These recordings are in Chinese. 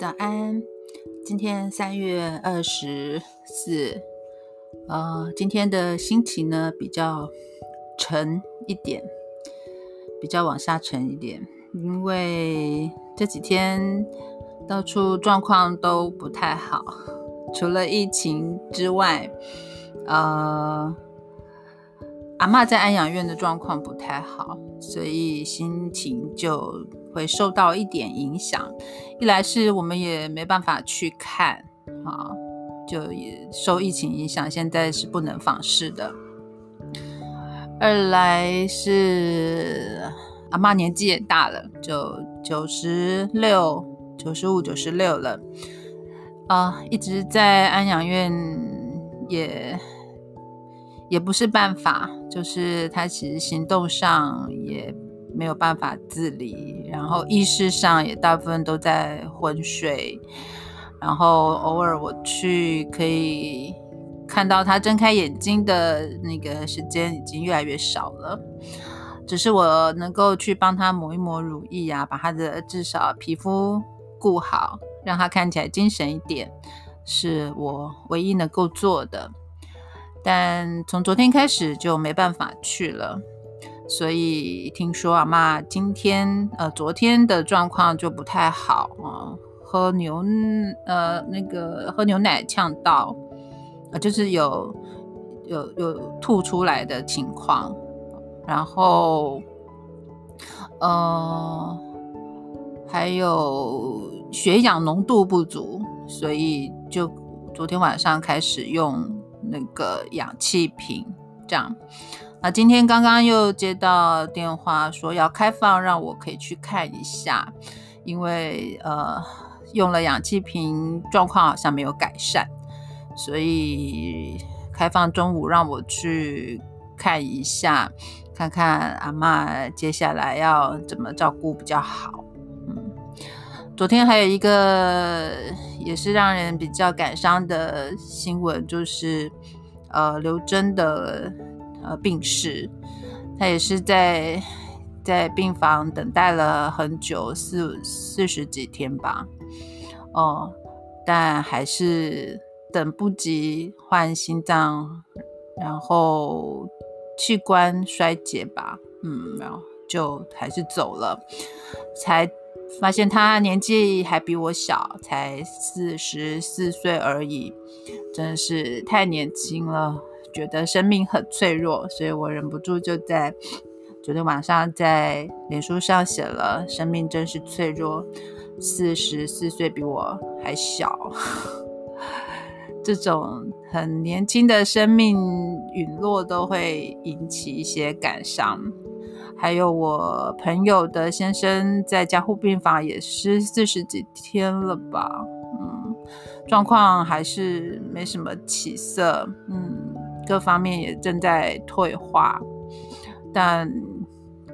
早安，今天三月二十四，呃，今天的心情呢比较沉一点，比较往下沉一点，因为这几天到处状况都不太好，除了疫情之外，呃，阿妈在安养院的状况不太好，所以心情就。会受到一点影响，一来是我们也没办法去看啊，就也受疫情影响，现在是不能访视的；二来是阿妈年纪也大了，就九十六、九十五、九十六了啊，一直在安养院也也不是办法，就是他其实行动上也。没有办法自理，然后意识上也大部分都在昏睡，然后偶尔我去可以看到他睁开眼睛的那个时间已经越来越少了。只是我能够去帮他抹一抹乳液啊，把他的至少皮肤顾好，让他看起来精神一点，是我唯一能够做的。但从昨天开始就没办法去了。所以听说阿妈今天呃昨天的状况就不太好啊，喝牛呃那个喝牛奶呛到啊，就是有有有吐出来的情况，然后呃还有血氧浓度不足，所以就昨天晚上开始用那个氧气瓶这样。那今天刚刚又接到电话说要开放，让我可以去看一下，因为呃用了氧气瓶，状况好像没有改善，所以开放中午让我去看一下，看看阿妈接下来要怎么照顾比较好。嗯，昨天还有一个也是让人比较感伤的新闻，就是呃刘真的。呃，病逝，他也是在在病房等待了很久，四四十几天吧，哦，但还是等不及换心脏，然后器官衰竭吧，嗯，然后就还是走了，才发现他年纪还比我小，才四十四岁而已，真是太年轻了。觉得生命很脆弱，所以我忍不住就在昨天晚上在脸书上写了：“生命真是脆弱，四十四岁比我还小。”这种很年轻的生命陨落都会引起一些感伤。还有我朋友的先生在加护病房也是四十几天了吧？嗯，状况还是没什么起色。嗯。各方面也正在退化，但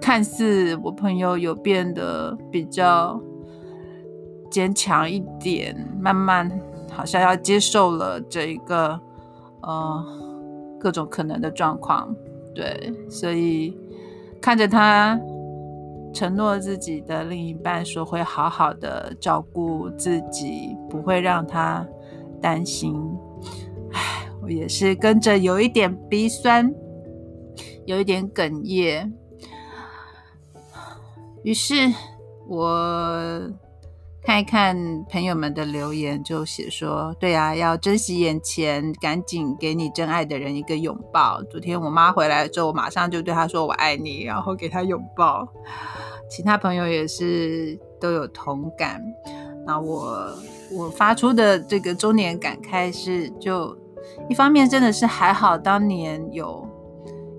看似我朋友有变得比较坚强一点，慢慢好像要接受了这一个呃各种可能的状况。对，所以看着他承诺自己的另一半说会好好的照顾自己，不会让他担心。也是跟着有一点鼻酸，有一点哽咽。于是我看一看朋友们的留言，就写说：“对啊，要珍惜眼前，赶紧给你真爱的人一个拥抱。”昨天我妈回来之后，我马上就对她说：“我爱你。”然后给她拥抱。其他朋友也是都有同感。那我我发出的这个周年感慨是就。一方面真的是还好，当年有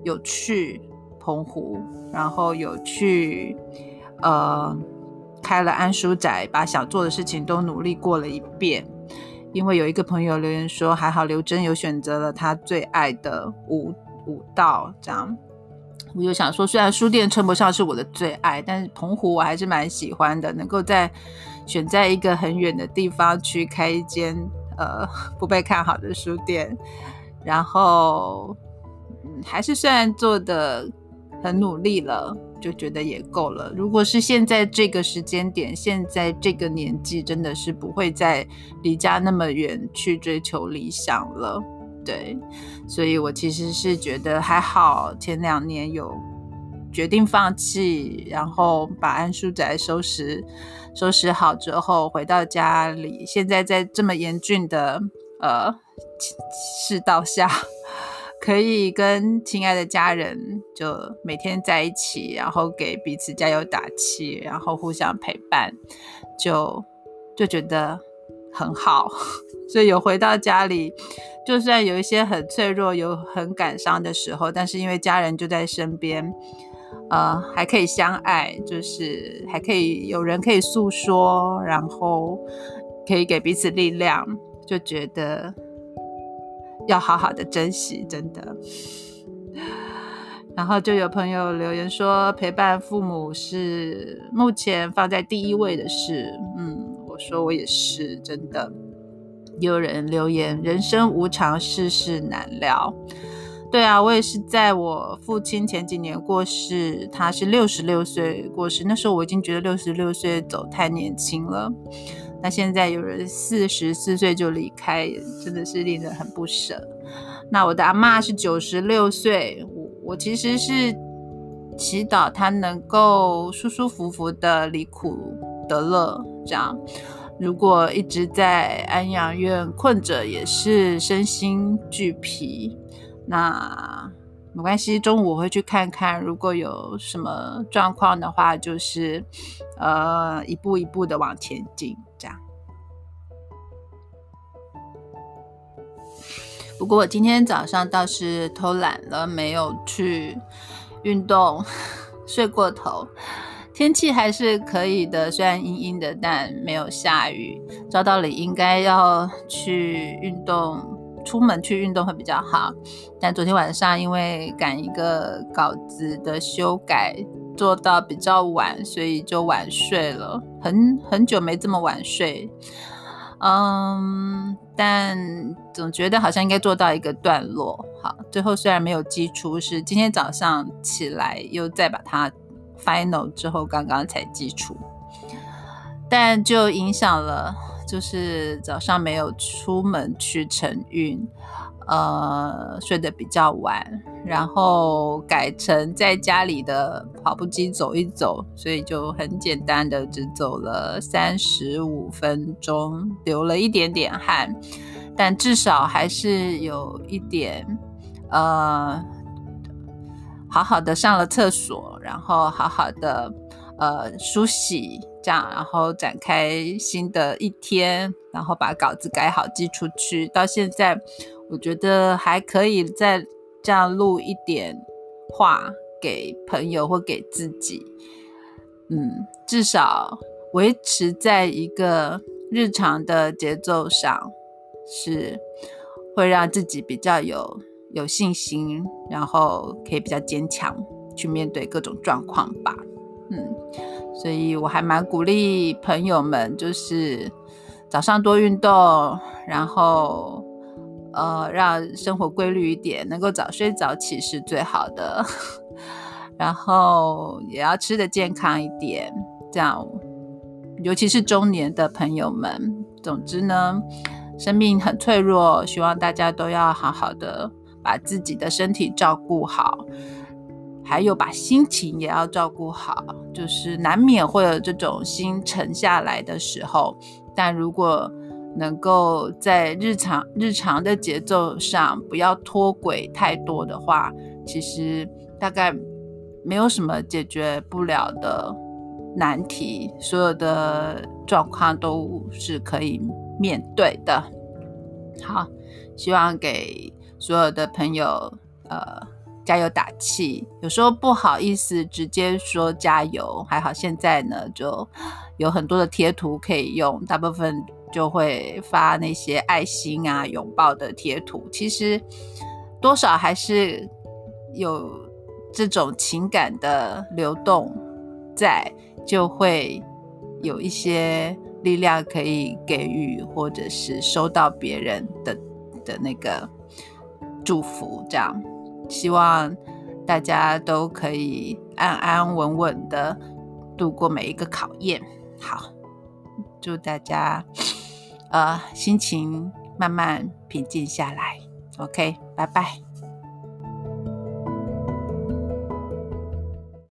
有去澎湖，然后有去呃开了安书宅，把想做的事情都努力过了一遍。因为有一个朋友留言说，还好刘真有选择了他最爱的舞舞道，这样我就想说，虽然书店称不上是我的最爱，但是澎湖我还是蛮喜欢的，能够在选在一个很远的地方去开一间。呃，不被看好的书店，然后，嗯，还是虽然做的很努力了，就觉得也够了。如果是现在这个时间点，现在这个年纪，真的是不会再离家那么远去追求理想了。对，所以我其实是觉得还好，前两年有决定放弃，然后把安书宅收拾收拾好之后，回到家里。现在在这么严峻的呃世道下。可以跟亲爱的家人就每天在一起，然后给彼此加油打气，然后互相陪伴，就就觉得很好。所以有回到家里，就算有一些很脆弱、有很感伤的时候，但是因为家人就在身边，呃，还可以相爱，就是还可以有人可以诉说，然后可以给彼此力量，就觉得。要好好的珍惜，真的。然后就有朋友留言说，陪伴父母是目前放在第一位的事。嗯，我说我也是，真的。有人留言，人生无常，世事难料。对啊，我也是在我父亲前几年过世，他是六十六岁过世，那时候我已经觉得六十六岁走太年轻了。那现在有人四十四岁就离开，真的是令人很不舍。那我的阿妈是九十六岁，我我其实是祈祷她能够舒舒服服的离苦得乐。这样，如果一直在安养院困着，也是身心俱疲。那没关系，中午我会去看看，如果有什么状况的话，就是呃一步一步的往前进。这样不过我今天早上倒是偷懒了，没有去运动，睡过头。天气还是可以的，虽然阴阴的，但没有下雨。照道理应该要去运动，出门去运动会比较好。但昨天晚上因为赶一个稿子的修改，做到比较晚，所以就晚睡了，很很久没这么晚睡。嗯，但总觉得好像应该做到一个段落。好，最后虽然没有基础，是今天早上起来又再把它 final 之后，刚刚才基础，但就影响了，就是早上没有出门去晨运。呃，睡得比较晚，然后改成在家里的跑步机走一走，所以就很简单的只走了三十五分钟，流了一点点汗，但至少还是有一点，呃，好好的上了厕所，然后好好的呃梳洗，这样，然后展开新的一天，然后把稿子改好寄出去，到现在。我觉得还可以再这样录一点话给朋友或给自己，嗯，至少维持在一个日常的节奏上，是会让自己比较有有信心，然后可以比较坚强去面对各种状况吧。嗯，所以我还蛮鼓励朋友们，就是早上多运动，然后。呃，让生活规律一点，能够早睡早起是最好的。然后也要吃的健康一点，这样，尤其是中年的朋友们。总之呢，生命很脆弱，希望大家都要好好的把自己的身体照顾好，还有把心情也要照顾好。就是难免会有这种心沉下来的时候，但如果能够在日常日常的节奏上不要脱轨太多的话，其实大概没有什么解决不了的难题，所有的状况都是可以面对的。好，希望给所有的朋友呃加油打气。有时候不好意思直接说加油，还好现在呢就有很多的贴图可以用，大部分。就会发那些爱心啊、拥抱的贴图，其实多少还是有这种情感的流动在，就会有一些力量可以给予，或者是收到别人的的那个祝福。这样，希望大家都可以安安稳稳的度过每一个考验。好，祝大家呃心情慢慢平静下来。OK，拜拜。